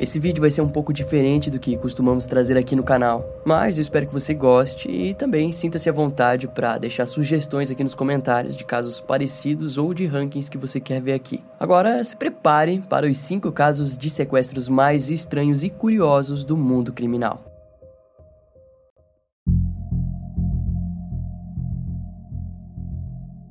Esse vídeo vai ser um pouco diferente do que costumamos trazer aqui no canal, mas eu espero que você goste e também sinta-se à vontade para deixar sugestões aqui nos comentários de casos parecidos ou de rankings que você quer ver aqui. Agora, se prepare para os 5 casos de sequestros mais estranhos e curiosos do mundo criminal.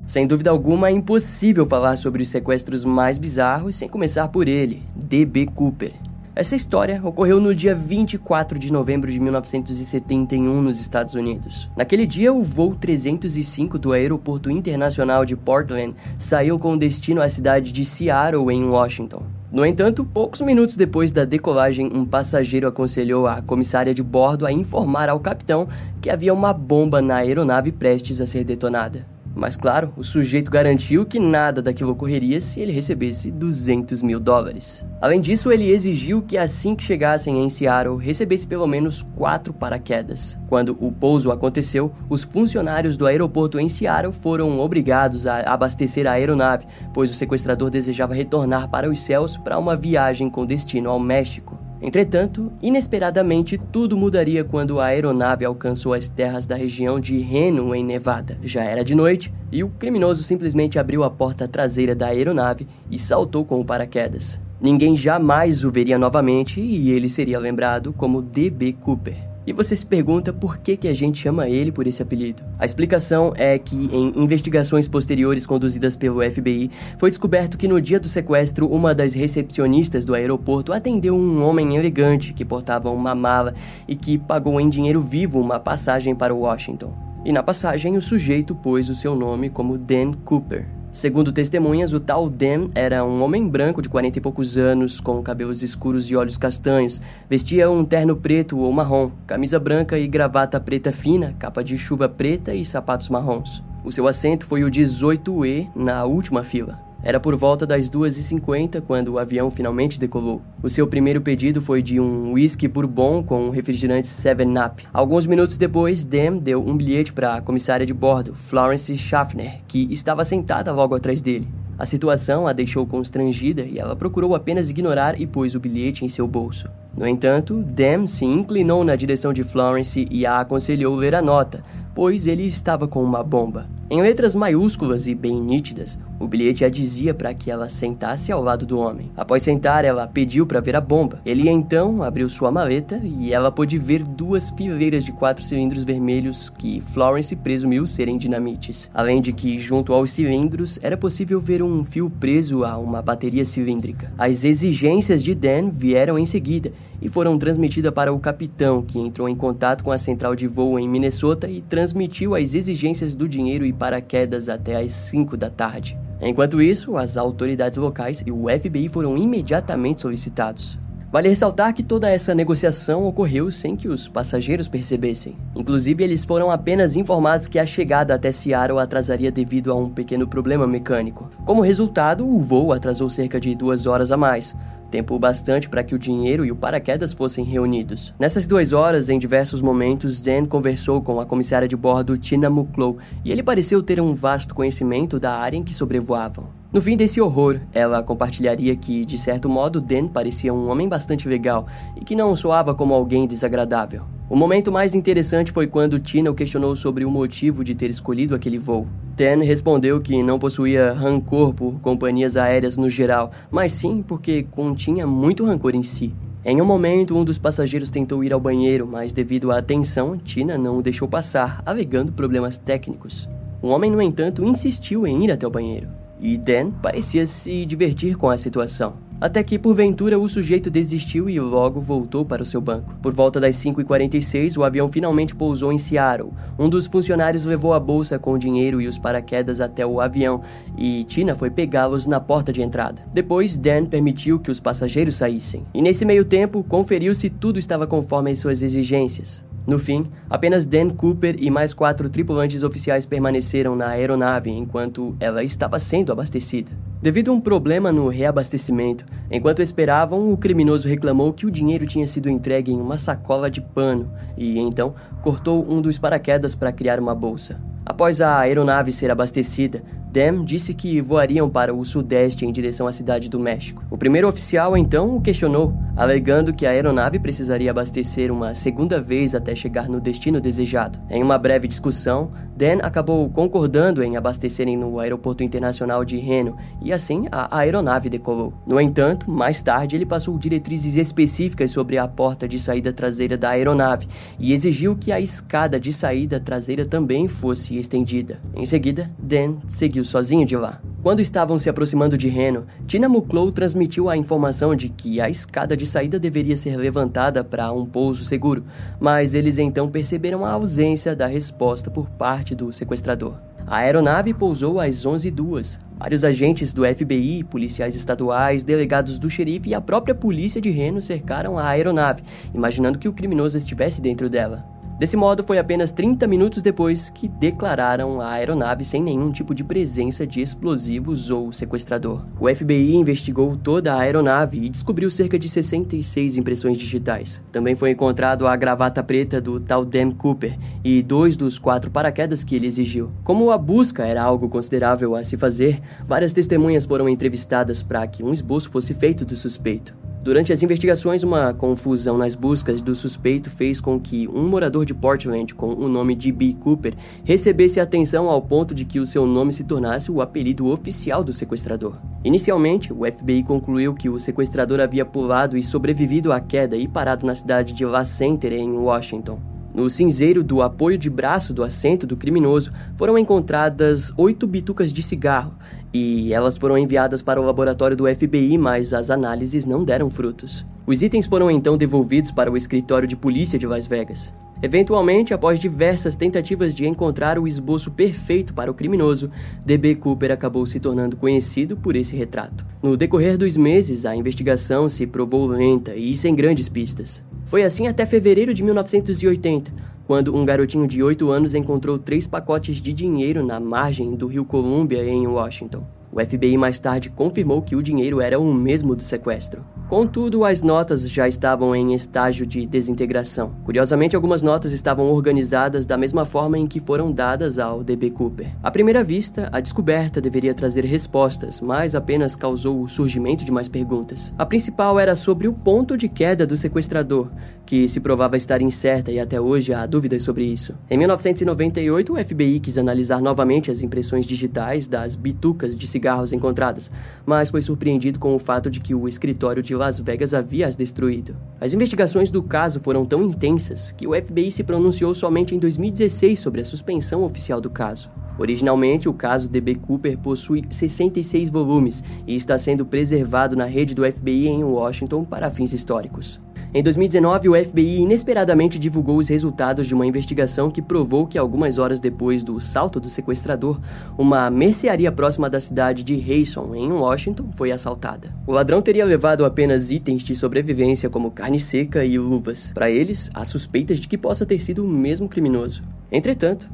Sem dúvida alguma, é impossível falar sobre os sequestros mais bizarros sem começar por ele, D.B. Cooper. Essa história ocorreu no dia 24 de novembro de 1971 nos Estados Unidos. Naquele dia, o voo 305 do Aeroporto Internacional de Portland saiu com destino à cidade de Seattle, em Washington. No entanto, poucos minutos depois da decolagem, um passageiro aconselhou a comissária de bordo a informar ao capitão que havia uma bomba na aeronave prestes a ser detonada. Mas claro, o sujeito garantiu que nada daquilo ocorreria se ele recebesse 200 mil dólares. Além disso, ele exigiu que assim que chegassem em Seattle, recebesse pelo menos quatro paraquedas. Quando o pouso aconteceu, os funcionários do aeroporto em Seattle foram obrigados a abastecer a aeronave, pois o sequestrador desejava retornar para os céus para uma viagem com destino ao México. Entretanto, inesperadamente, tudo mudaria quando a aeronave alcançou as terras da região de Reno, em Nevada. Já era de noite e o criminoso simplesmente abriu a porta traseira da aeronave e saltou com o paraquedas. Ninguém jamais o veria novamente e ele seria lembrado como D.B. Cooper. E você se pergunta por que, que a gente chama ele por esse apelido. A explicação é que, em investigações posteriores conduzidas pelo FBI, foi descoberto que no dia do sequestro, uma das recepcionistas do aeroporto atendeu um homem elegante que portava uma mala e que pagou em dinheiro vivo uma passagem para Washington. E na passagem, o sujeito pôs o seu nome como Dan Cooper. Segundo testemunhas, o tal Dan era um homem branco de 40 e poucos anos, com cabelos escuros e olhos castanhos. Vestia um terno preto ou marrom, camisa branca e gravata preta fina, capa de chuva preta e sapatos marrons. O seu assento foi o 18E na última fila. Era por volta das 2h50 quando o avião finalmente decolou. O seu primeiro pedido foi de um whisky bourbon com um refrigerante 7-Up. Alguns minutos depois, Dan deu um bilhete para a comissária de bordo, Florence Schaffner, que estava sentada logo atrás dele. A situação a deixou constrangida e ela procurou apenas ignorar e pôs o bilhete em seu bolso. No entanto, Dan se inclinou na direção de Florence e a aconselhou ler a nota, pois ele estava com uma bomba. Em letras maiúsculas e bem nítidas, o bilhete a dizia para que ela sentasse ao lado do homem. Após sentar, ela pediu para ver a bomba. Ele então abriu sua maleta e ela pôde ver duas fileiras de quatro cilindros vermelhos que Florence presumiu serem dinamites. Além de que, junto aos cilindros, era possível ver um fio preso a uma bateria cilíndrica. As exigências de Dan vieram em seguida e foram transmitidas para o capitão, que entrou em contato com a central de voo em Minnesota e transmitiu as exigências do dinheiro e paraquedas até às 5 da tarde. Enquanto isso, as autoridades locais e o FBI foram imediatamente solicitados. Vale ressaltar que toda essa negociação ocorreu sem que os passageiros percebessem. Inclusive, eles foram apenas informados que a chegada até Seattle atrasaria devido a um pequeno problema mecânico. Como resultado, o voo atrasou cerca de duas horas a mais, tempo bastante para que o dinheiro e o paraquedas fossem reunidos. Nessas duas horas, em diversos momentos, Dan conversou com a comissária de bordo Tina Muklow e ele pareceu ter um vasto conhecimento da área em que sobrevoavam. No fim desse horror, ela compartilharia que, de certo modo, Dan parecia um homem bastante legal e que não soava como alguém desagradável. O momento mais interessante foi quando Tina o questionou sobre o motivo de ter escolhido aquele voo. Dan respondeu que não possuía rancor por companhias aéreas no geral, mas sim porque continha muito rancor em si. Em um momento, um dos passageiros tentou ir ao banheiro, mas devido à tensão, Tina não o deixou passar, alegando problemas técnicos. O homem, no entanto, insistiu em ir até o banheiro, e Dan parecia se divertir com a situação. Até que, porventura, o sujeito desistiu e logo voltou para o seu banco. Por volta das 5h46, o avião finalmente pousou em Seattle. Um dos funcionários levou a bolsa com o dinheiro e os paraquedas até o avião, e Tina foi pegá-los na porta de entrada. Depois, Dan permitiu que os passageiros saíssem. E nesse meio tempo, conferiu se tudo estava conforme as suas exigências. No fim, apenas Dan Cooper e mais quatro tripulantes oficiais permaneceram na aeronave enquanto ela estava sendo abastecida. Devido a um problema no reabastecimento, enquanto esperavam, o criminoso reclamou que o dinheiro tinha sido entregue em uma sacola de pano e então cortou um dos paraquedas para criar uma bolsa. Após a aeronave ser abastecida, Dem disse que voariam para o sudeste em direção à cidade do México. O primeiro oficial então o questionou, alegando que a aeronave precisaria abastecer uma segunda vez até chegar no destino desejado. Em uma breve discussão, Dan acabou concordando em abastecerem no aeroporto internacional de Reno e assim a aeronave decolou. No entanto, mais tarde ele passou diretrizes específicas sobre a porta de saída traseira da aeronave e exigiu que a escada de saída traseira também fosse estendida. Em seguida, Dan seguiu seguiu sozinho de lá. Quando estavam se aproximando de Reno, Tina Muclow transmitiu a informação de que a escada de saída deveria ser levantada para um pouso seguro, mas eles então perceberam a ausência da resposta por parte do sequestrador. A aeronave pousou às 11h02. Vários agentes do FBI, policiais estaduais, delegados do xerife e a própria polícia de Reno cercaram a aeronave, imaginando que o criminoso estivesse dentro dela. Desse modo, foi apenas 30 minutos depois que declararam a aeronave sem nenhum tipo de presença de explosivos ou sequestrador. O FBI investigou toda a aeronave e descobriu cerca de 66 impressões digitais. Também foi encontrado a gravata preta do tal Dan Cooper e dois dos quatro paraquedas que ele exigiu. Como a busca era algo considerável a se fazer, várias testemunhas foram entrevistadas para que um esboço fosse feito do suspeito. Durante as investigações, uma confusão nas buscas do suspeito fez com que um morador de Portland com o nome de B. Cooper recebesse atenção ao ponto de que o seu nome se tornasse o apelido oficial do sequestrador. Inicialmente, o FBI concluiu que o sequestrador havia pulado e sobrevivido à queda e parado na cidade de La Center, em Washington. No cinzeiro do apoio de braço do assento do criminoso foram encontradas oito bitucas de cigarro e elas foram enviadas para o laboratório do FBI, mas as análises não deram frutos. Os itens foram então devolvidos para o escritório de polícia de Las Vegas. Eventualmente, após diversas tentativas de encontrar o esboço perfeito para o criminoso, DB Cooper acabou se tornando conhecido por esse retrato. No decorrer dos meses, a investigação se provou lenta e sem grandes pistas. Foi assim até fevereiro de 1980, quando um garotinho de 8 anos encontrou três pacotes de dinheiro na margem do rio Columbia, em Washington. O FBI mais tarde confirmou que o dinheiro era o mesmo do sequestro. Contudo, as notas já estavam em estágio de desintegração. Curiosamente, algumas notas estavam organizadas da mesma forma em que foram dadas ao DB Cooper. À primeira vista, a descoberta deveria trazer respostas, mas apenas causou o surgimento de mais perguntas. A principal era sobre o ponto de queda do sequestrador, que se provava estar incerta e até hoje há dúvidas sobre isso. Em 1998, o FBI quis analisar novamente as impressões digitais das bitucas de cigarros encontradas, mas foi surpreendido com o fato de que o escritório de Las Vegas havia as destruído. As investigações do caso foram tão intensas que o FBI se pronunciou somente em 2016 sobre a suspensão oficial do caso. Originalmente, o caso DB Cooper possui 66 volumes e está sendo preservado na rede do FBI em Washington para fins históricos. Em 2019, o FBI inesperadamente divulgou os resultados de uma investigação que provou que algumas horas depois do salto do sequestrador, uma mercearia próxima da cidade de Rayson, em Washington, foi assaltada. O ladrão teria levado apenas itens de sobrevivência como carne seca e luvas. Para eles, há suspeitas de que possa ter sido o mesmo criminoso. Entretanto,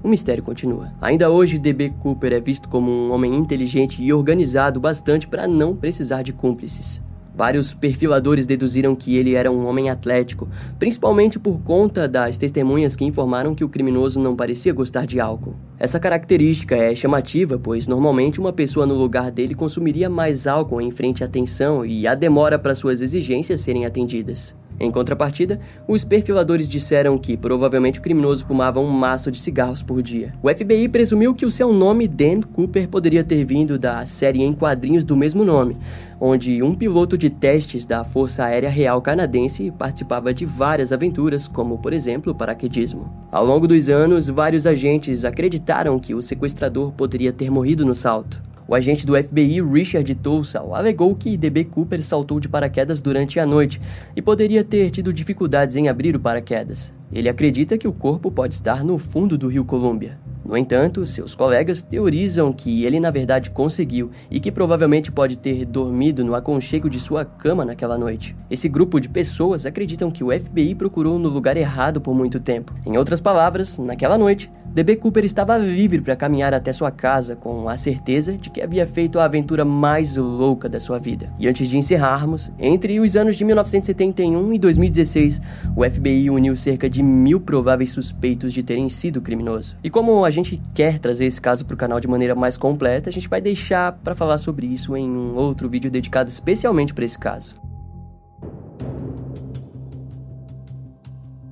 o mistério continua. Ainda hoje, DB Cooper é visto como um homem inteligente e organizado bastante para não precisar de cúmplices. Vários perfiladores deduziram que ele era um homem atlético, principalmente por conta das testemunhas que informaram que o criminoso não parecia gostar de álcool. Essa característica é chamativa, pois normalmente uma pessoa no lugar dele consumiria mais álcool em frente à atenção e a demora para suas exigências serem atendidas. Em contrapartida, os perfiladores disseram que provavelmente o criminoso fumava um maço de cigarros por dia. O FBI presumiu que o seu nome, Dan Cooper, poderia ter vindo da série em quadrinhos do mesmo nome, onde um piloto de testes da Força Aérea Real Canadense participava de várias aventuras, como por exemplo paraquedismo. Ao longo dos anos, vários agentes acreditaram que o sequestrador poderia ter morrido no salto. O agente do FBI, Richard Tulsall, alegou que DB Cooper saltou de paraquedas durante a noite e poderia ter tido dificuldades em abrir o paraquedas. Ele acredita que o corpo pode estar no fundo do rio Columbia. No entanto, seus colegas teorizam que ele na verdade conseguiu e que provavelmente pode ter dormido no aconchego de sua cama naquela noite. Esse grupo de pessoas acreditam que o FBI procurou no lugar errado por muito tempo. Em outras palavras, naquela noite, DB Cooper estava livre para caminhar até sua casa com a certeza de que havia feito a aventura mais louca da sua vida. E antes de encerrarmos, entre os anos de 1971 e 2016, o FBI uniu cerca de mil prováveis suspeitos de terem sido criminoso. E como a a gente quer trazer esse caso para o canal de maneira mais completa, a gente vai deixar para falar sobre isso em um outro vídeo dedicado especialmente para esse caso.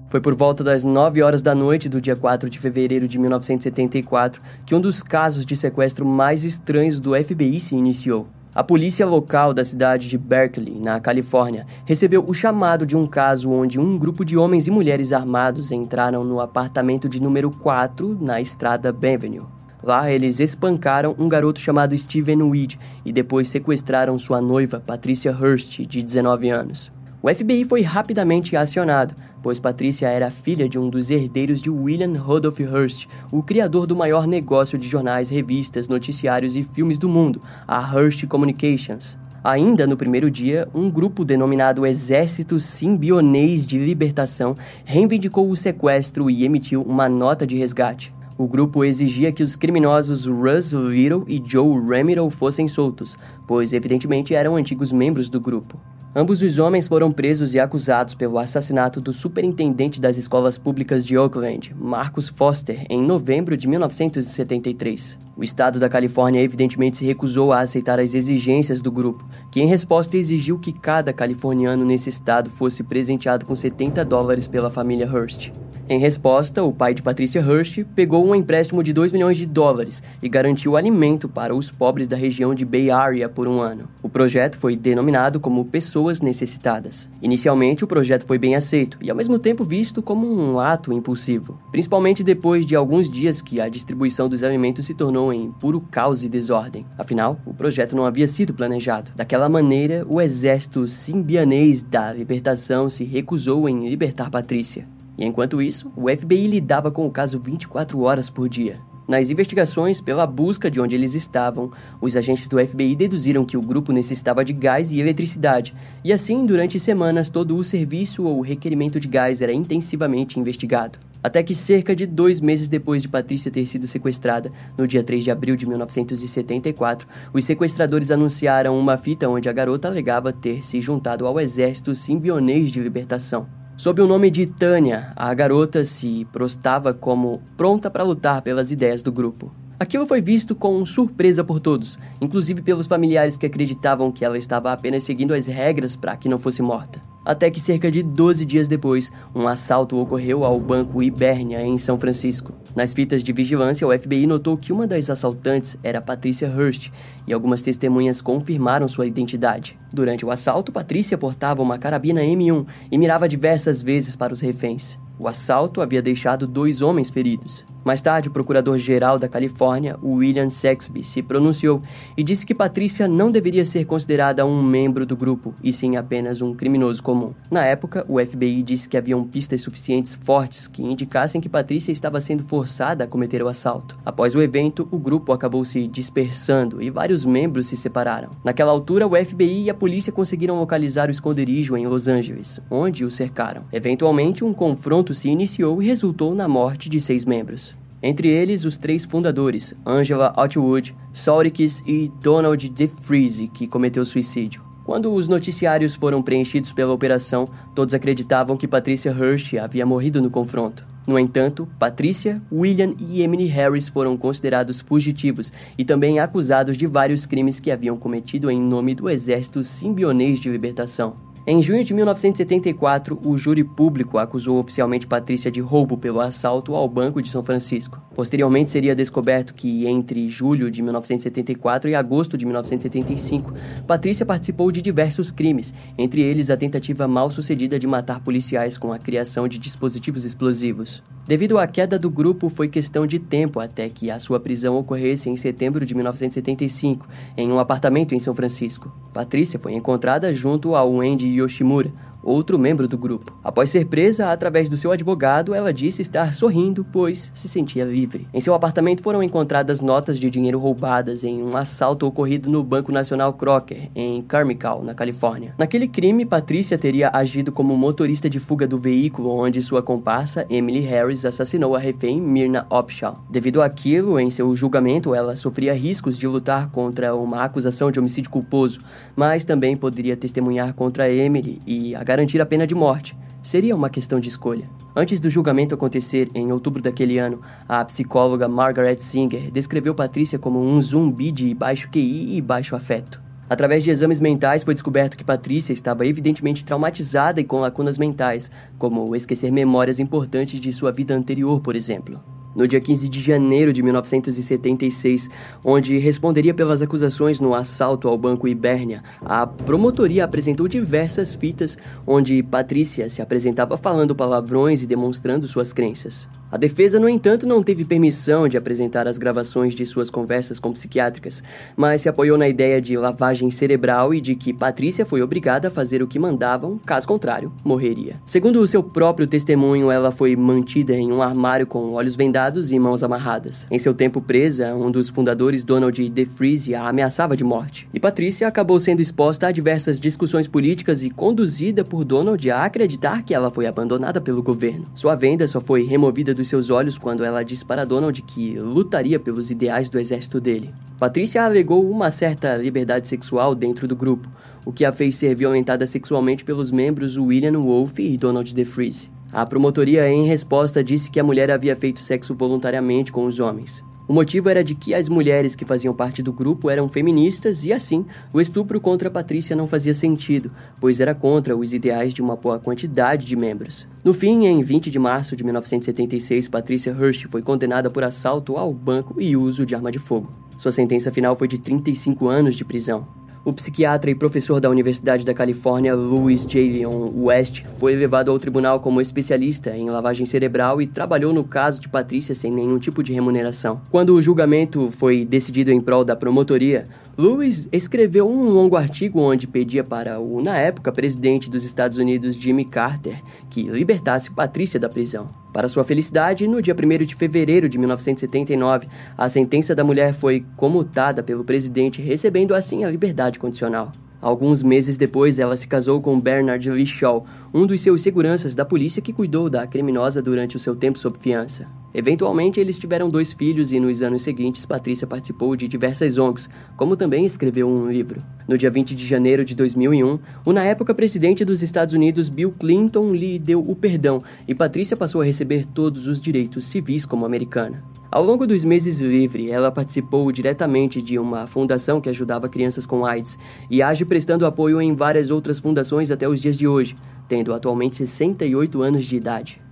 Foi por volta das 9 horas da noite do dia 4 de fevereiro de 1974 que um dos casos de sequestro mais estranhos do FBI se iniciou. A polícia local da cidade de Berkeley, na Califórnia, recebeu o chamado de um caso onde um grupo de homens e mulheres armados entraram no apartamento de número 4 na estrada Benvenue. Lá, eles espancaram um garoto chamado Steven Weed e depois sequestraram sua noiva, Patricia Hurst, de 19 anos. O FBI foi rapidamente acionado, pois Patrícia era filha de um dos herdeiros de William Rudolph Hearst, o criador do maior negócio de jornais, revistas, noticiários e filmes do mundo, a Hearst Communications. Ainda no primeiro dia, um grupo denominado Exército Simbionês de Libertação reivindicou o sequestro e emitiu uma nota de resgate. O grupo exigia que os criminosos Russ Little e Joe Ramiro fossem soltos, pois evidentemente eram antigos membros do grupo. Ambos os homens foram presos e acusados pelo assassinato do superintendente das escolas públicas de Oakland, Marcus Foster, em novembro de 1973. O estado da Califórnia evidentemente se recusou a aceitar as exigências do grupo, que em resposta exigiu que cada californiano nesse estado fosse presenteado com 70 dólares pela família Hearst. Em resposta, o pai de Patricia Hearst pegou um empréstimo de 2 milhões de dólares e garantiu alimento para os pobres da região de Bay Area por um ano. O projeto foi denominado como Pessoas Necessitadas. Inicialmente, o projeto foi bem aceito e ao mesmo tempo visto como um ato impulsivo, principalmente depois de alguns dias que a distribuição dos alimentos se tornou em puro caos e desordem. Afinal, o projeto não havia sido planejado. Daquela maneira, o exército simbianês da libertação se recusou em libertar Patrícia. E enquanto isso, o FBI lidava com o caso 24 horas por dia. Nas investigações, pela busca de onde eles estavam, os agentes do FBI deduziram que o grupo necessitava de gás e eletricidade, e assim, durante semanas, todo o serviço ou requerimento de gás era intensivamente investigado. Até que, cerca de dois meses depois de Patrícia ter sido sequestrada, no dia 3 de abril de 1974, os sequestradores anunciaram uma fita onde a garota alegava ter se juntado ao exército simbionês de libertação. Sob o nome de Tânia, a garota se prostava como pronta para lutar pelas ideias do grupo. Aquilo foi visto com surpresa por todos, inclusive pelos familiares que acreditavam que ela estava apenas seguindo as regras para que não fosse morta até que cerca de 12 dias depois, um assalto ocorreu ao Banco Ibernia em São Francisco. Nas fitas de vigilância, o FBI notou que uma das assaltantes era Patricia Hurst e algumas testemunhas confirmaram sua identidade. Durante o assalto, Patricia portava uma carabina M1 e mirava diversas vezes para os reféns. O assalto havia deixado dois homens feridos. Mais tarde, o procurador-geral da Califórnia, William Saxby, se pronunciou e disse que Patrícia não deveria ser considerada um membro do grupo, e sim apenas um criminoso comum. Na época, o FBI disse que haviam pistas suficientes fortes que indicassem que Patrícia estava sendo forçada a cometer o assalto. Após o evento, o grupo acabou se dispersando e vários membros se separaram. Naquela altura, o FBI e a polícia conseguiram localizar o esconderijo em Los Angeles, onde o cercaram. Eventualmente, um confronto confronto se iniciou e resultou na morte de seis membros. Entre eles, os três fundadores, Angela Atwood, Saurikis e Donald DeFreeze, que cometeu suicídio. Quando os noticiários foram preenchidos pela operação, todos acreditavam que Patricia Hirsch havia morrido no confronto. No entanto, Patricia, William e Emily Harris foram considerados fugitivos e também acusados de vários crimes que haviam cometido em nome do Exército Simbionês de Libertação. Em junho de 1974, o júri público acusou oficialmente Patrícia de roubo pelo assalto ao Banco de São Francisco. Posteriormente, seria descoberto que entre julho de 1974 e agosto de 1975, Patrícia participou de diversos crimes, entre eles a tentativa mal sucedida de matar policiais com a criação de dispositivos explosivos. Devido à queda do grupo, foi questão de tempo até que a sua prisão ocorresse em setembro de 1975, em um apartamento em São Francisco. Patrícia foi encontrada junto ao Wendy Yoshimura, outro membro do grupo. Após ser presa, através do seu advogado, ela disse estar sorrindo, pois se sentia livre. Em seu apartamento foram encontradas notas de dinheiro roubadas em um assalto ocorrido no Banco Nacional Crocker, em Carmichael, na Califórnia. Naquele crime, Patrícia teria agido como motorista de fuga do veículo onde sua comparsa, Emily Harris, assassinou a refém Myrna Opshaw. Devido àquilo, em seu julgamento, ela sofria riscos de lutar contra uma acusação de homicídio culposo, mas também poderia testemunhar contra Emily e a garantir a pena de morte. seria uma questão de escolha. Antes do julgamento acontecer, em outubro daquele ano, a psicóloga Margaret Singer descreveu Patrícia como um zumbi de baixo QI e baixo afeto. Através de exames mentais, foi descoberto que Patrícia estava evidentemente traumatizada e com lacunas mentais, como esquecer memórias importantes de sua vida anterior, por exemplo no dia 15 de janeiro de 1976, onde responderia pelas acusações no assalto ao Banco Ibérnia. A promotoria apresentou diversas fitas onde Patrícia se apresentava falando palavrões e demonstrando suas crenças. A defesa, no entanto, não teve permissão de apresentar as gravações de suas conversas com psiquiátricas, mas se apoiou na ideia de lavagem cerebral e de que Patrícia foi obrigada a fazer o que mandavam, caso contrário, morreria. Segundo o seu próprio testemunho, ela foi mantida em um armário com olhos vendados e mãos amarradas. Em seu tempo presa, um dos fundadores, Donald DeFreeze, a ameaçava de morte. E Patrícia acabou sendo exposta a diversas discussões políticas e conduzida por Donald a acreditar que ela foi abandonada pelo governo. Sua venda só foi removida dos seus olhos quando ela disse para Donald que lutaria pelos ideais do exército dele. Patrícia alegou uma certa liberdade sexual dentro do grupo, o que a fez ser violentada sexualmente pelos membros William Wolf e Donald DeFreeze. A promotoria, em resposta, disse que a mulher havia feito sexo voluntariamente com os homens. O motivo era de que as mulheres que faziam parte do grupo eram feministas e, assim, o estupro contra Patrícia não fazia sentido, pois era contra os ideais de uma boa quantidade de membros. No fim, em 20 de março de 1976, Patrícia Hirsch foi condenada por assalto ao banco e uso de arma de fogo. Sua sentença final foi de 35 anos de prisão. O psiquiatra e professor da Universidade da Califórnia, Louis J. Leon West, foi levado ao tribunal como especialista em lavagem cerebral e trabalhou no caso de Patrícia sem nenhum tipo de remuneração. Quando o julgamento foi decidido em prol da promotoria, Lewis escreveu um longo artigo onde pedia para o, na época, presidente dos Estados Unidos, Jimmy Carter, que libertasse Patrícia da prisão. Para sua felicidade, no dia 1 de fevereiro de 1979, a sentença da mulher foi comutada pelo presidente, recebendo assim a liberdade condicional. Alguns meses depois, ela se casou com Bernard Lee Shaw, um dos seus seguranças da polícia que cuidou da criminosa durante o seu tempo sob fiança. Eventualmente, eles tiveram dois filhos e nos anos seguintes, Patrícia participou de diversas ONGs, como também escreveu um livro. No dia 20 de janeiro de 2001, o na época presidente dos Estados Unidos, Bill Clinton, lhe deu o perdão e Patrícia passou a receber todos os direitos civis como americana. Ao longo dos meses livre, ela participou diretamente de uma fundação que ajudava crianças com AIDS e age prestando apoio em várias outras fundações até os dias de hoje, tendo atualmente 68 anos de idade.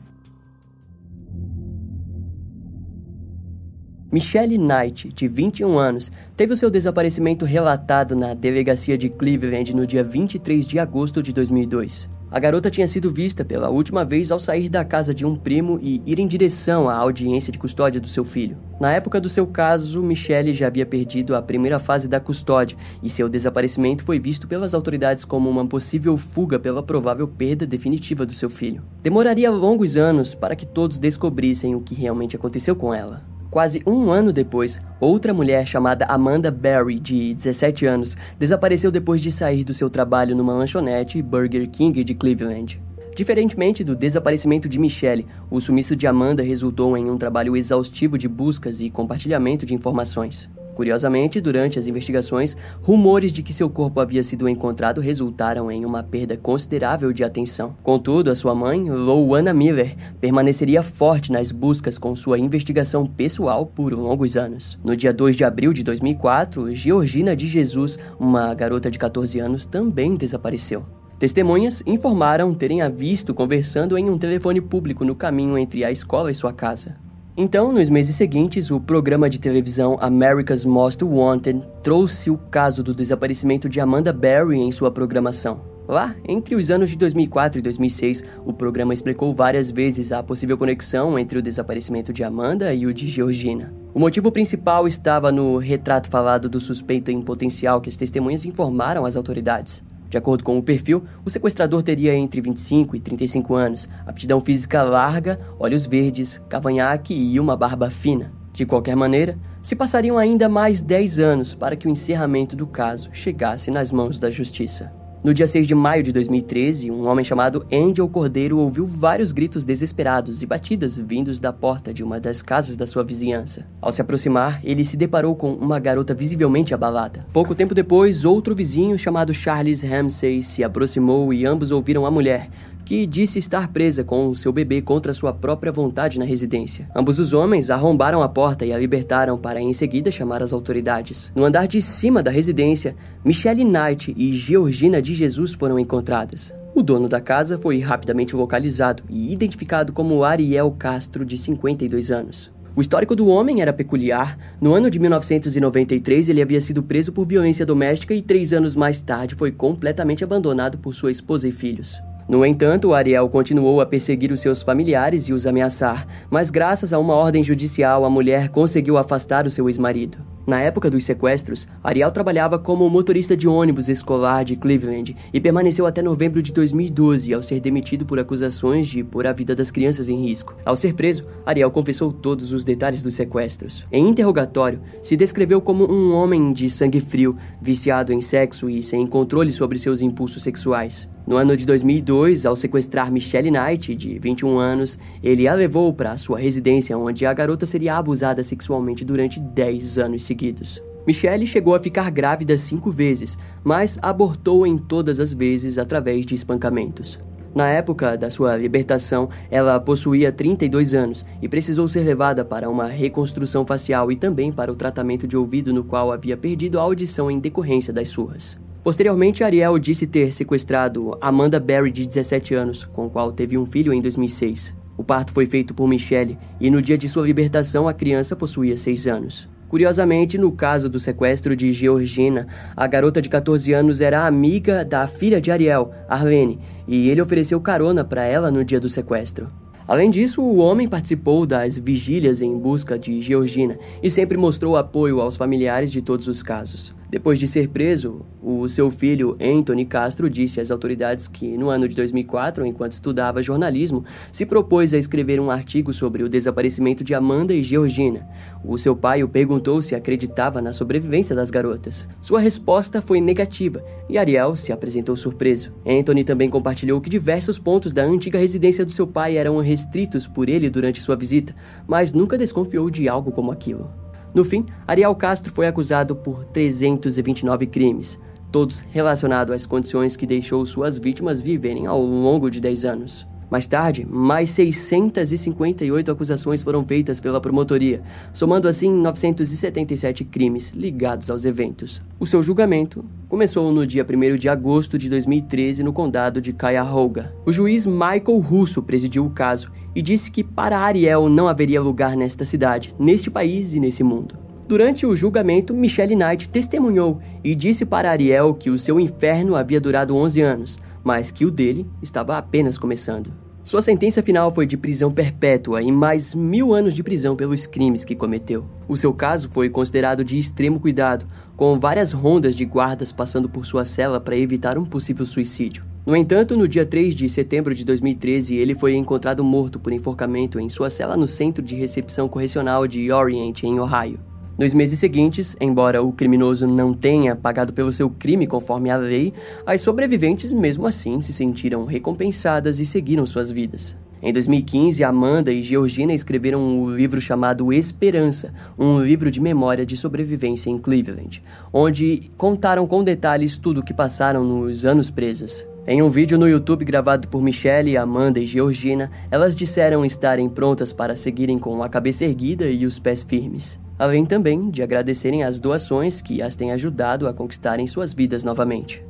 Michelle Knight, de 21 anos, teve o seu desaparecimento relatado na delegacia de Cleveland no dia 23 de agosto de 2002. A garota tinha sido vista pela última vez ao sair da casa de um primo e ir em direção à audiência de custódia do seu filho. Na época do seu caso, Michelle já havia perdido a primeira fase da custódia e seu desaparecimento foi visto pelas autoridades como uma possível fuga pela provável perda definitiva do seu filho. Demoraria longos anos para que todos descobrissem o que realmente aconteceu com ela. Quase um ano depois, outra mulher chamada Amanda Berry, de 17 anos, desapareceu depois de sair do seu trabalho numa lanchonete Burger King de Cleveland. Diferentemente do desaparecimento de Michelle, o sumiço de Amanda resultou em um trabalho exaustivo de buscas e compartilhamento de informações. Curiosamente, durante as investigações, rumores de que seu corpo havia sido encontrado resultaram em uma perda considerável de atenção. Contudo, a sua mãe, Louana Miller, permaneceria forte nas buscas com sua investigação pessoal por longos anos. No dia 2 de abril de 2004, Georgina de Jesus, uma garota de 14 anos, também desapareceu. Testemunhas informaram terem a visto conversando em um telefone público no caminho entre a escola e sua casa. Então, nos meses seguintes, o programa de televisão America's Most Wanted trouxe o caso do desaparecimento de Amanda Berry em sua programação. Lá, entre os anos de 2004 e 2006, o programa explicou várias vezes a possível conexão entre o desaparecimento de Amanda e o de Georgina. O motivo principal estava no retrato falado do suspeito em potencial que as testemunhas informaram às autoridades. De acordo com o perfil, o sequestrador teria entre 25 e 35 anos, aptidão física larga, olhos verdes, cavanhaque e uma barba fina. De qualquer maneira, se passariam ainda mais 10 anos para que o encerramento do caso chegasse nas mãos da justiça. No dia 6 de maio de 2013, um homem chamado Angel Cordeiro ouviu vários gritos desesperados e batidas vindos da porta de uma das casas da sua vizinhança. Ao se aproximar, ele se deparou com uma garota visivelmente abalada. Pouco tempo depois, outro vizinho chamado Charles Ramsey se aproximou e ambos ouviram a mulher, que disse estar presa com seu bebê contra sua própria vontade na residência. Ambos os homens arrombaram a porta e a libertaram para em seguida chamar as autoridades. No andar de cima da residência, Michelle Knight e Georgina de Jesus foram encontradas. O dono da casa foi rapidamente localizado e identificado como Ariel Castro, de 52 anos. O histórico do homem era peculiar. No ano de 1993, ele havia sido preso por violência doméstica e três anos mais tarde foi completamente abandonado por sua esposa e filhos. No entanto, Ariel continuou a perseguir os seus familiares e os ameaçar, mas graças a uma ordem judicial, a mulher conseguiu afastar o seu ex-marido. Na época dos sequestros, Ariel trabalhava como motorista de ônibus escolar de Cleveland e permaneceu até novembro de 2012 ao ser demitido por acusações de pôr a vida das crianças em risco. Ao ser preso, Ariel confessou todos os detalhes dos sequestros. Em interrogatório, se descreveu como um homem de sangue frio, viciado em sexo e sem controle sobre seus impulsos sexuais. No ano de 2002, ao sequestrar Michelle Knight, de 21 anos, ele a levou para sua residência, onde a garota seria abusada sexualmente durante 10 anos seguidos. Michelle chegou a ficar grávida cinco vezes, mas abortou em todas as vezes através de espancamentos. Na época da sua libertação, ela possuía 32 anos e precisou ser levada para uma reconstrução facial e também para o tratamento de ouvido no qual havia perdido a audição em decorrência das surras. Posteriormente, Ariel disse ter sequestrado Amanda Berry, de 17 anos, com a qual teve um filho em 2006. O parto foi feito por Michelle e no dia de sua libertação a criança possuía 6 anos. Curiosamente, no caso do sequestro de Georgina, a garota de 14 anos era amiga da filha de Ariel, Arlene, e ele ofereceu carona para ela no dia do sequestro. Além disso, o homem participou das vigílias em busca de Georgina e sempre mostrou apoio aos familiares de todos os casos. Depois de ser preso, o seu filho Anthony Castro disse às autoridades que, no ano de 2004, enquanto estudava jornalismo, se propôs a escrever um artigo sobre o desaparecimento de Amanda e Georgina. O seu pai o perguntou se acreditava na sobrevivência das garotas. Sua resposta foi negativa e Ariel se apresentou surpreso. Anthony também compartilhou que diversos pontos da antiga residência do seu pai eram restritos por ele durante sua visita, mas nunca desconfiou de algo como aquilo. No fim, Ariel Castro foi acusado por 329 crimes, todos relacionados às condições que deixou suas vítimas viverem ao longo de 10 anos. Mais tarde, mais 658 acusações foram feitas pela promotoria, somando assim 977 crimes ligados aos eventos. O seu julgamento começou no dia 1 de agosto de 2013 no condado de Cuyahoga. O juiz Michael Russo presidiu o caso e disse que para Ariel não haveria lugar nesta cidade, neste país e nesse mundo. Durante o julgamento, Michelle Knight testemunhou e disse para Ariel que o seu inferno havia durado 11 anos, mas que o dele estava apenas começando. Sua sentença final foi de prisão perpétua e mais mil anos de prisão pelos crimes que cometeu. O seu caso foi considerado de extremo cuidado, com várias rondas de guardas passando por sua cela para evitar um possível suicídio. No entanto, no dia 3 de setembro de 2013, ele foi encontrado morto por enforcamento em sua cela no Centro de Recepção Correcional de Orient, em Ohio. Nos meses seguintes, embora o criminoso não tenha pagado pelo seu crime conforme a lei, as sobreviventes mesmo assim se sentiram recompensadas e seguiram suas vidas. Em 2015, Amanda e Georgina escreveram um livro chamado Esperança, um livro de memória de sobrevivência em Cleveland, onde contaram com detalhes tudo o que passaram nos anos presas. Em um vídeo no YouTube gravado por Michelle, Amanda e Georgina, elas disseram estarem prontas para seguirem com a cabeça erguida e os pés firmes além também de agradecerem as doações que as têm ajudado a conquistarem suas vidas novamente.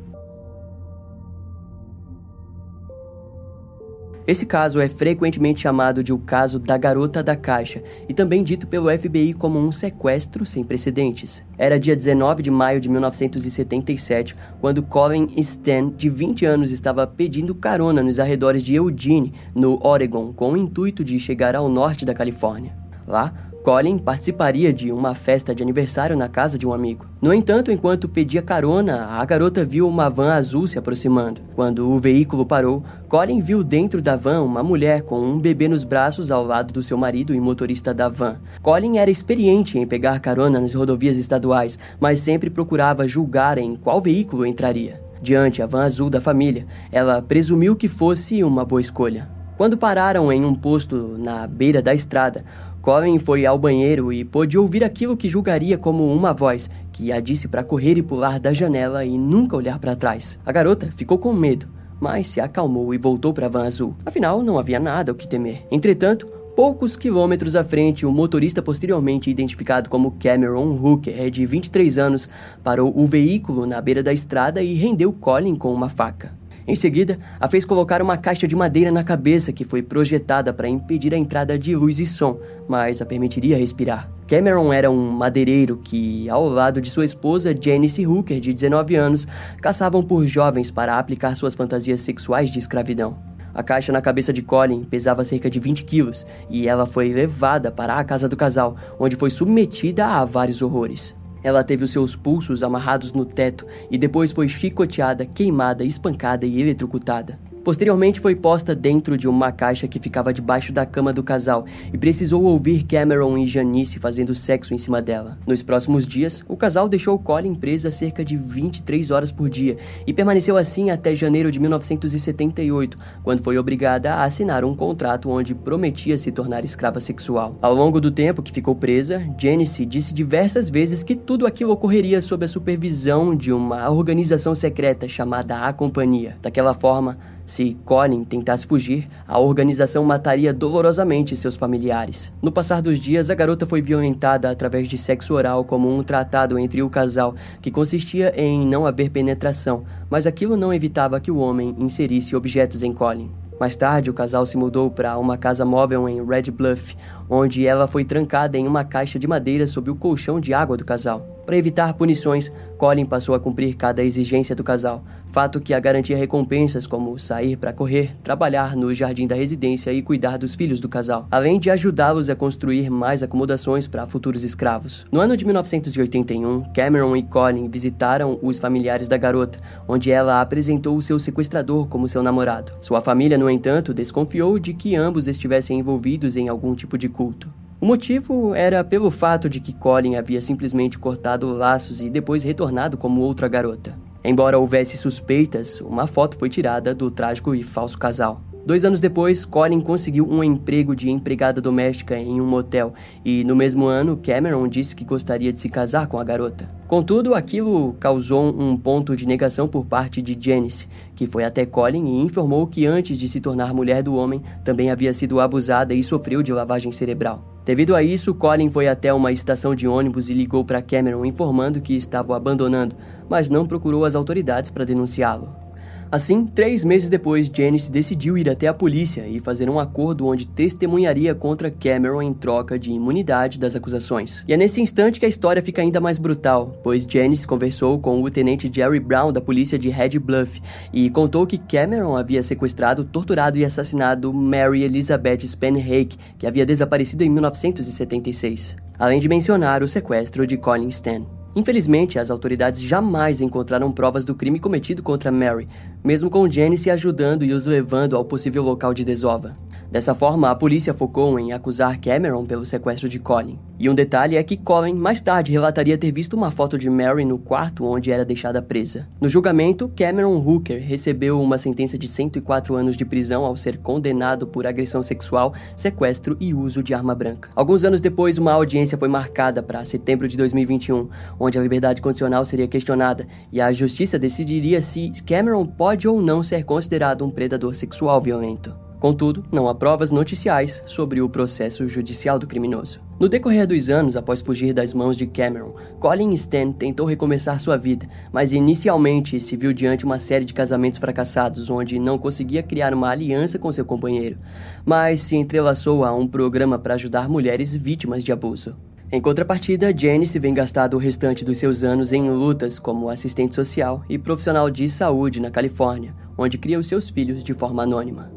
Esse caso é frequentemente chamado de o caso da garota da caixa e também dito pelo FBI como um sequestro sem precedentes. Era dia 19 de maio de 1977 quando Colin Stan, de 20 anos, estava pedindo carona nos arredores de Eugene, no Oregon, com o intuito de chegar ao norte da Califórnia. Lá, Colin participaria de uma festa de aniversário na casa de um amigo. No entanto, enquanto pedia carona, a garota viu uma van azul se aproximando. Quando o veículo parou, Colin viu dentro da van uma mulher com um bebê nos braços ao lado do seu marido e motorista da van. Colin era experiente em pegar carona nas rodovias estaduais, mas sempre procurava julgar em qual veículo entraria. Diante a van azul da família, ela presumiu que fosse uma boa escolha. Quando pararam em um posto na beira da estrada, Colin foi ao banheiro e pôde ouvir aquilo que julgaria como uma voz que a disse para correr e pular da janela e nunca olhar para trás. A garota ficou com medo, mas se acalmou e voltou para a van azul. Afinal, não havia nada o que temer. Entretanto, Poucos quilômetros à frente, o motorista posteriormente identificado como Cameron Hooker, de 23 anos, parou o veículo na beira da estrada e rendeu Colin com uma faca. Em seguida, a fez colocar uma caixa de madeira na cabeça que foi projetada para impedir a entrada de luz e som, mas a permitiria respirar. Cameron era um madeireiro que, ao lado de sua esposa Janice Hooker, de 19 anos, caçavam por jovens para aplicar suas fantasias sexuais de escravidão. A caixa na cabeça de Colin pesava cerca de 20 quilos e ela foi levada para a casa do casal, onde foi submetida a vários horrores. Ela teve os seus pulsos amarrados no teto e depois foi chicoteada, queimada, espancada e eletrocutada. Posteriormente foi posta dentro de uma caixa que ficava debaixo da cama do casal e precisou ouvir Cameron e Janice fazendo sexo em cima dela. Nos próximos dias, o casal deixou Colin presa cerca de 23 horas por dia e permaneceu assim até janeiro de 1978, quando foi obrigada a assinar um contrato onde prometia se tornar escrava sexual. Ao longo do tempo que ficou presa, Janice disse diversas vezes que tudo aquilo ocorreria sob a supervisão de uma organização secreta chamada A Companhia. Daquela forma, se Colin tentasse fugir, a organização mataria dolorosamente seus familiares. No passar dos dias, a garota foi violentada através de sexo oral como um tratado entre o casal, que consistia em não haver penetração, mas aquilo não evitava que o homem inserisse objetos em Colin. Mais tarde, o casal se mudou para uma casa móvel em Red Bluff, onde ela foi trancada em uma caixa de madeira sob o colchão de água do casal. Para evitar punições, Colin passou a cumprir cada exigência do casal, fato que a garantia recompensas como sair para correr, trabalhar no jardim da residência e cuidar dos filhos do casal, além de ajudá-los a construir mais acomodações para futuros escravos. No ano de 1981, Cameron e Colin visitaram os familiares da garota, onde ela apresentou o seu sequestrador como seu namorado. Sua família, no entanto, desconfiou de que ambos estivessem envolvidos em algum tipo de culto. O motivo era pelo fato de que Colin havia simplesmente cortado laços e depois retornado como outra garota. Embora houvesse suspeitas, uma foto foi tirada do trágico e falso casal. Dois anos depois, Colin conseguiu um emprego de empregada doméstica em um motel, e no mesmo ano, Cameron disse que gostaria de se casar com a garota. Contudo, aquilo causou um ponto de negação por parte de Janice, que foi até Colin e informou que antes de se tornar mulher do homem, também havia sido abusada e sofreu de lavagem cerebral. Devido a isso, Colin foi até uma estação de ônibus e ligou para Cameron informando que estava o abandonando, mas não procurou as autoridades para denunciá-lo. Assim, três meses depois, Janice decidiu ir até a polícia e fazer um acordo onde testemunharia contra Cameron em troca de imunidade das acusações. E é nesse instante que a história fica ainda mais brutal, pois Janice conversou com o tenente Jerry Brown da polícia de Red Bluff e contou que Cameron havia sequestrado, torturado e assassinado Mary Elizabeth Spanhake, que havia desaparecido em 1976, além de mencionar o sequestro de Colin Stan. Infelizmente, as autoridades jamais encontraram provas do crime cometido contra Mary, mesmo com Janice ajudando e os levando ao possível local de desova. Dessa forma, a polícia focou em acusar Cameron pelo sequestro de Colin. E um detalhe é que Colin mais tarde relataria ter visto uma foto de Mary no quarto onde era deixada presa. No julgamento, Cameron Hooker recebeu uma sentença de 104 anos de prisão ao ser condenado por agressão sexual, sequestro e uso de arma branca. Alguns anos depois, uma audiência foi marcada para setembro de 2021, onde a liberdade condicional seria questionada e a justiça decidiria se Cameron pode ou não ser considerado um predador sexual violento. Contudo, não há provas noticiais sobre o processo judicial do criminoso. No decorrer dos anos após fugir das mãos de Cameron, Colin Stan tentou recomeçar sua vida, mas inicialmente se viu diante uma série de casamentos fracassados onde não conseguia criar uma aliança com seu companheiro, mas se entrelaçou a um programa para ajudar mulheres vítimas de abuso. Em contrapartida, Janice vem gastado o restante dos seus anos em lutas como assistente social e profissional de saúde na Califórnia, onde cria os seus filhos de forma anônima.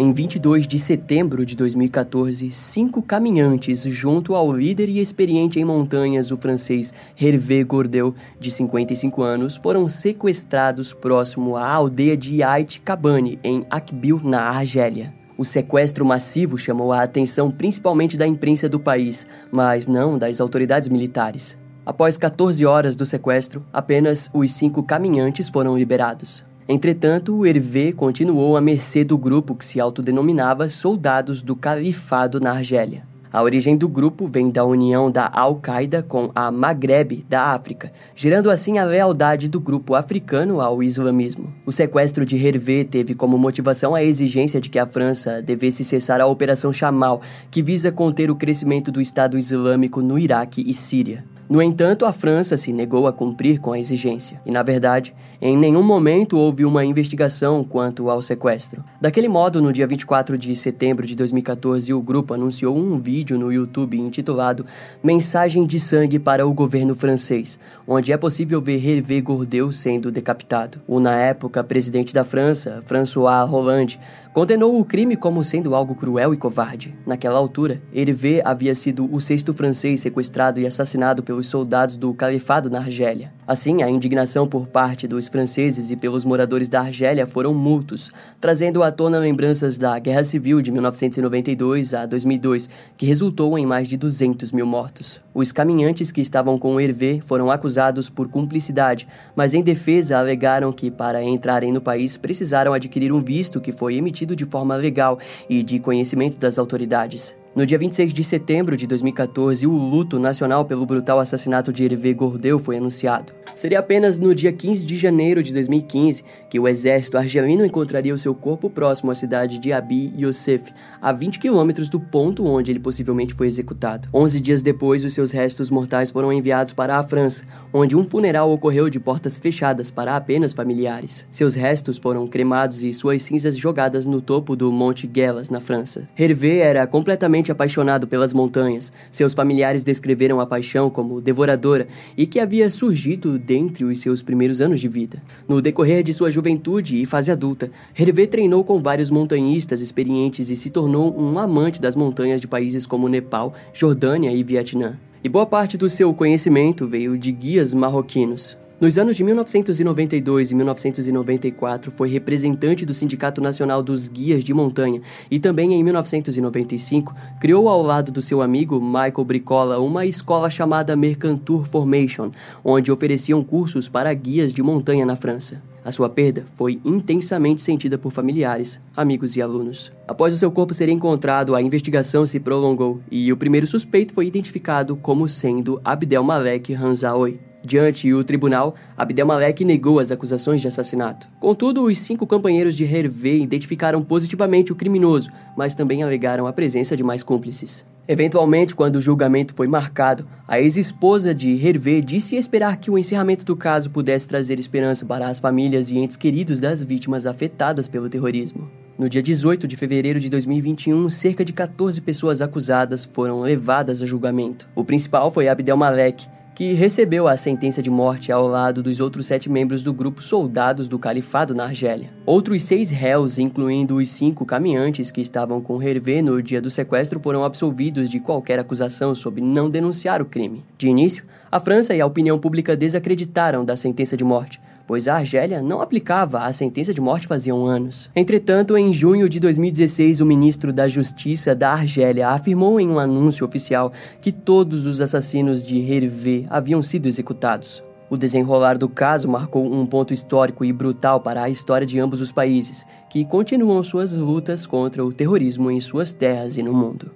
Em 22 de setembro de 2014, cinco caminhantes, junto ao líder e experiente em montanhas, o francês Hervé Gordel, de 55 anos, foram sequestrados próximo à aldeia de Ait Cabane, em Akbil, na Argélia. O sequestro massivo chamou a atenção principalmente da imprensa do país, mas não das autoridades militares. Após 14 horas do sequestro, apenas os cinco caminhantes foram liberados. Entretanto, o Hervé continuou à mercê do grupo que se autodenominava Soldados do Califado na Argélia. A origem do grupo vem da união da Al-Qaeda com a Maghreb da África, gerando assim a lealdade do grupo africano ao islamismo. O sequestro de Hervé teve como motivação a exigência de que a França devesse cessar a Operação Chamal, que visa conter o crescimento do Estado Islâmico no Iraque e Síria. No entanto, a França se negou a cumprir com a exigência, e na verdade, em nenhum momento houve uma investigação quanto ao sequestro. Daquele modo, no dia 24 de setembro de 2014, o grupo anunciou um vídeo no YouTube intitulado Mensagem de Sangue para o Governo Francês, onde é possível ver Hervé Gourdel sendo decapitado. O na época presidente da França, François Hollande, condenou o crime como sendo algo cruel e covarde. Naquela altura, Hervé havia sido o sexto francês sequestrado e assassinado pelos soldados do Califado na Argélia. Assim, a indignação por parte dos franceses e pelos moradores da Argélia foram mútuos, trazendo à tona lembranças da Guerra Civil de 1992 a 2002, que resultou em mais de 200 mil mortos. Os caminhantes que estavam com Hervé foram acusados por cumplicidade, mas em defesa alegaram que para entrarem no país precisaram adquirir um visto que foi emitido de forma legal e de conhecimento das autoridades. No dia 26 de setembro de 2014, o luto nacional pelo brutal assassinato de Hervé Gordeu foi anunciado. Seria apenas no dia 15 de janeiro de 2015 que o exército argelino encontraria o seu corpo próximo à cidade de Abi Yosef, a 20 quilômetros do ponto onde ele possivelmente foi executado. Onze dias depois, os seus restos mortais foram enviados para a França, onde um funeral ocorreu de portas fechadas para apenas familiares. Seus restos foram cremados e suas cinzas jogadas no topo do Monte Guelas, na França. Hervé era completamente apaixonado pelas montanhas. Seus familiares descreveram a paixão como devoradora e que havia surgido dentre os seus primeiros anos de vida. No decorrer de sua juventude e fase adulta, Hervé treinou com vários montanhistas experientes e se tornou um amante das montanhas de países como Nepal, Jordânia e Vietnã. E boa parte do seu conhecimento veio de guias marroquinos. Nos anos de 1992 e 1994, foi representante do Sindicato Nacional dos Guias de Montanha e também em 1995 criou ao lado do seu amigo Michael Bricola uma escola chamada Mercantour Formation, onde ofereciam cursos para guias de montanha na França. A sua perda foi intensamente sentida por familiares, amigos e alunos. Após o seu corpo ser encontrado, a investigação se prolongou e o primeiro suspeito foi identificado como sendo Abdelmalek Hanzaoui. Diante o tribunal, Abdelmalek negou as acusações de assassinato. Contudo, os cinco companheiros de Hervé identificaram positivamente o criminoso, mas também alegaram a presença de mais cúmplices. Eventualmente, quando o julgamento foi marcado, a ex-esposa de Hervé disse esperar que o encerramento do caso pudesse trazer esperança para as famílias e entes queridos das vítimas afetadas pelo terrorismo. No dia 18 de fevereiro de 2021, cerca de 14 pessoas acusadas foram levadas a julgamento. O principal foi Abdelmalek, que recebeu a sentença de morte ao lado dos outros sete membros do grupo Soldados do Califado na Argélia. Outros seis réus, incluindo os cinco caminhantes que estavam com Hervé no dia do sequestro, foram absolvidos de qualquer acusação sobre não denunciar o crime. De início, a França e a opinião pública desacreditaram da sentença de morte, pois a Argélia não aplicava a sentença de morte faziam anos. Entretanto, em junho de 2016, o ministro da Justiça da Argélia afirmou em um anúncio oficial que todos os assassinos de Hervé haviam sido executados. O desenrolar do caso marcou um ponto histórico e brutal para a história de ambos os países, que continuam suas lutas contra o terrorismo em suas terras e no mundo.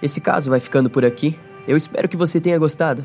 Esse caso vai ficando por aqui. Eu espero que você tenha gostado.